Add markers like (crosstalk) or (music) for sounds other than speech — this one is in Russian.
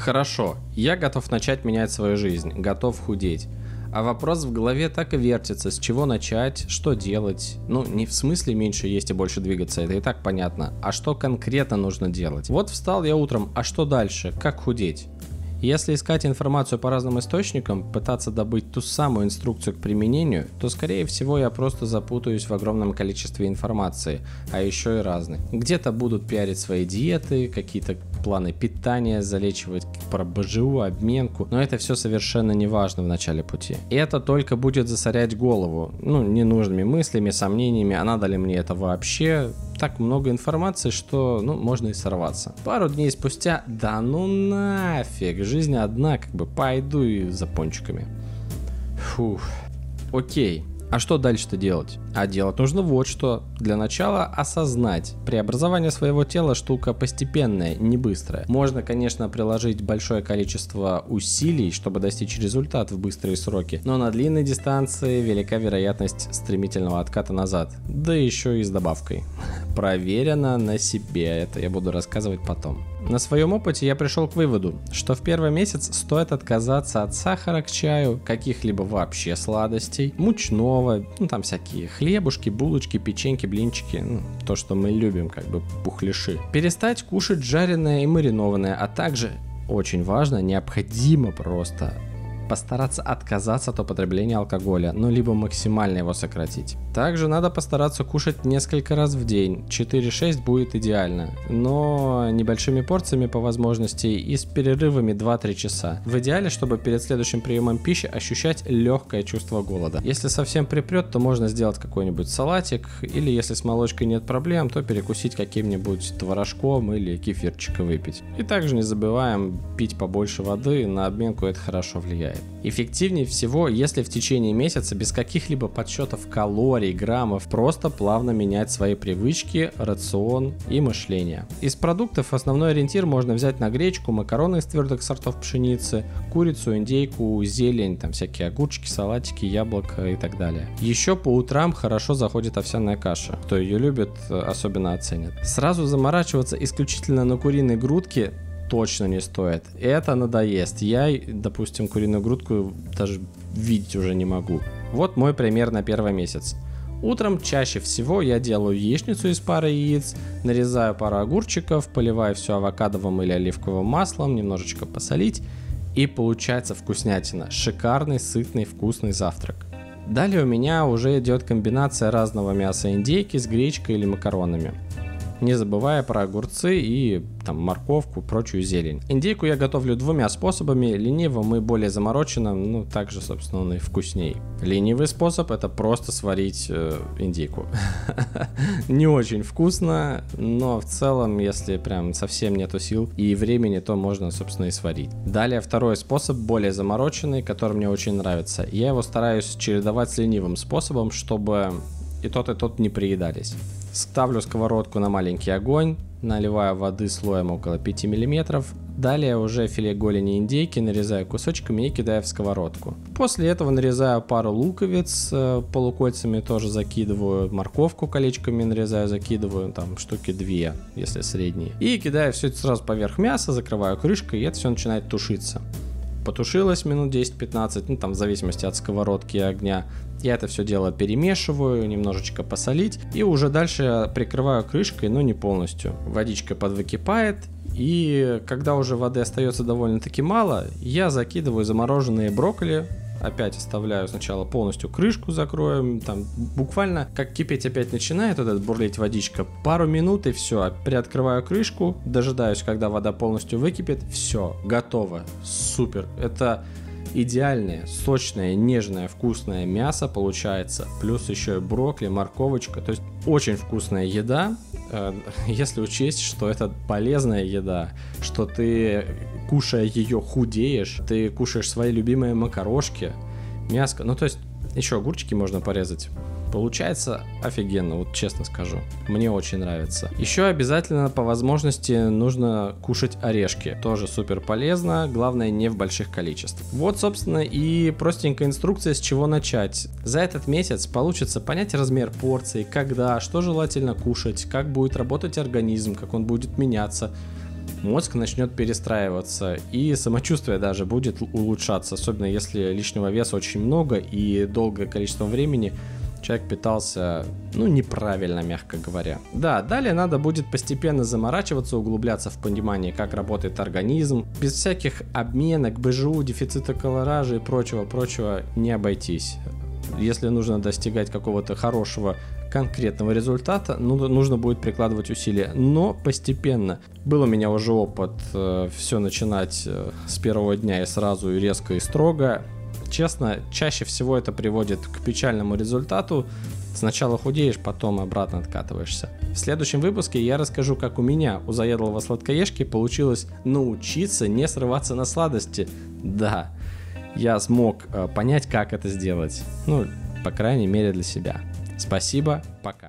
Хорошо, я готов начать менять свою жизнь, готов худеть. А вопрос в голове так и вертится, с чего начать, что делать. Ну, не в смысле меньше есть и больше двигаться, это и так понятно. А что конкретно нужно делать? Вот встал я утром, а что дальше? Как худеть? Если искать информацию по разным источникам, пытаться добыть ту самую инструкцию к применению, то скорее всего я просто запутаюсь в огромном количестве информации, а еще и разной. Где-то будут пиарить свои диеты, какие-то планы питания, залечивать про БЖУ, обменку, но это все совершенно не важно в начале пути. И это только будет засорять голову, ну, ненужными мыслями, сомнениями, а надо ли мне это вообще, так много информации, что, ну, можно и сорваться. Пару дней спустя, да ну нафиг, жизнь одна, как бы пойду и за пончиками. Фух. Окей, а что дальше-то делать? А делать нужно вот что. Для начала осознать. Преобразование своего тела штука постепенная, не быстрая. Можно, конечно, приложить большое количество усилий, чтобы достичь результат в быстрые сроки, но на длинной дистанции велика вероятность стремительного отката назад. Да еще и с добавкой. Проверено на себе, это я буду рассказывать потом. На своем опыте я пришел к выводу, что в первый месяц стоит отказаться от сахара к чаю, каких-либо вообще сладостей, мучного, ну там всякие хлебушки, булочки, печеньки, блинчики, ну, то, что мы любим, как бы пухляши. Перестать кушать жареное и маринованное, а также очень важно, необходимо просто постараться отказаться от употребления алкоголя, ну либо максимально его сократить. Также надо постараться кушать несколько раз в день, 4-6 будет идеально, но небольшими порциями по возможности и с перерывами 2-3 часа. В идеале, чтобы перед следующим приемом пищи ощущать легкое чувство голода. Если совсем припрет, то можно сделать какой-нибудь салатик, или если с молочкой нет проблем, то перекусить каким-нибудь творожком или кефирчика выпить. И также не забываем пить побольше воды, на обменку это хорошо влияет. Эффективнее всего, если в течение месяца без каких-либо подсчетов калорий, граммов, просто плавно менять свои привычки, рацион и мышление. Из продуктов основной ориентир можно взять на гречку, макароны из твердых сортов пшеницы, курицу, индейку, зелень, там всякие огурчики, салатики, яблоко и так далее. Еще по утрам хорошо заходит овсяная каша. Кто ее любит, особенно оценит. Сразу заморачиваться исключительно на куриной грудке точно не стоит. Это надоест. Я, допустим, куриную грудку даже видеть уже не могу. Вот мой пример на первый месяц. Утром чаще всего я делаю яичницу из пары яиц, нарезаю пару огурчиков, поливаю все авокадовым или оливковым маслом, немножечко посолить, и получается вкуснятина. Шикарный, сытный, вкусный завтрак. Далее у меня уже идет комбинация разного мяса индейки с гречкой или макаронами не забывая про огурцы и там морковку, прочую зелень. Индейку я готовлю двумя способами, ленивым и более замороченным, ну также, собственно, он и вкусней. Ленивый способ это просто сварить э, индейку. (laughs) Не очень вкусно, но в целом, если прям совсем нету сил и времени, то можно, собственно, и сварить. Далее второй способ, более замороченный, который мне очень нравится. Я его стараюсь чередовать с ленивым способом, чтобы и тот, и тот не приедались. Ставлю сковородку на маленький огонь, наливаю воды слоем около 5 мм. Далее уже филе голени индейки нарезаю кусочками и кидаю в сковородку. После этого нарезаю пару луковиц, э, полукольцами тоже закидываю, морковку колечками нарезаю, закидываю, там штуки две, если средние. И кидаю все это сразу поверх мяса, закрываю крышкой и это все начинает тушиться потушилось минут 10-15, ну там в зависимости от сковородки и огня. Я это все дело перемешиваю, немножечко посолить и уже дальше прикрываю крышкой, но не полностью. Водичка подвыкипает и когда уже воды остается довольно-таки мало, я закидываю замороженные брокколи опять оставляю сначала полностью крышку закроем, там буквально как кипеть опять начинает этот бурлить водичка, пару минут и все, приоткрываю крышку, дожидаюсь, когда вода полностью выкипит, все, готово, супер, это идеальное, сочное, нежное, вкусное мясо получается, плюс еще и брокколи, морковочка, то есть очень вкусная еда, э, (laughs) если учесть, что это полезная еда, что ты, кушая ее, худеешь, ты кушаешь свои любимые макарошки, мяско, ну то есть еще огурчики можно порезать, Получается офигенно, вот честно скажу. Мне очень нравится. Еще обязательно по возможности нужно кушать орешки. Тоже супер полезно, главное не в больших количествах. Вот, собственно, и простенькая инструкция, с чего начать. За этот месяц получится понять размер порции, когда, что желательно кушать, как будет работать организм, как он будет меняться мозг начнет перестраиваться, и самочувствие даже будет улучшаться, особенно если лишнего веса очень много и долгое количество времени человек питался, ну, неправильно, мягко говоря. Да, далее надо будет постепенно заморачиваться, углубляться в понимание, как работает организм. Без всяких обменок, БЖУ, дефицита колоража и прочего-прочего не обойтись. Если нужно достигать какого-то хорошего конкретного результата, ну, нужно будет прикладывать усилия, но постепенно. Был у меня уже опыт э, все начинать э, с первого дня и сразу и резко и строго честно, чаще всего это приводит к печальному результату. Сначала худеешь, потом обратно откатываешься. В следующем выпуске я расскажу, как у меня, у заядлого сладкоежки, получилось научиться не срываться на сладости. Да, я смог э, понять, как это сделать. Ну, по крайней мере для себя. Спасибо, пока.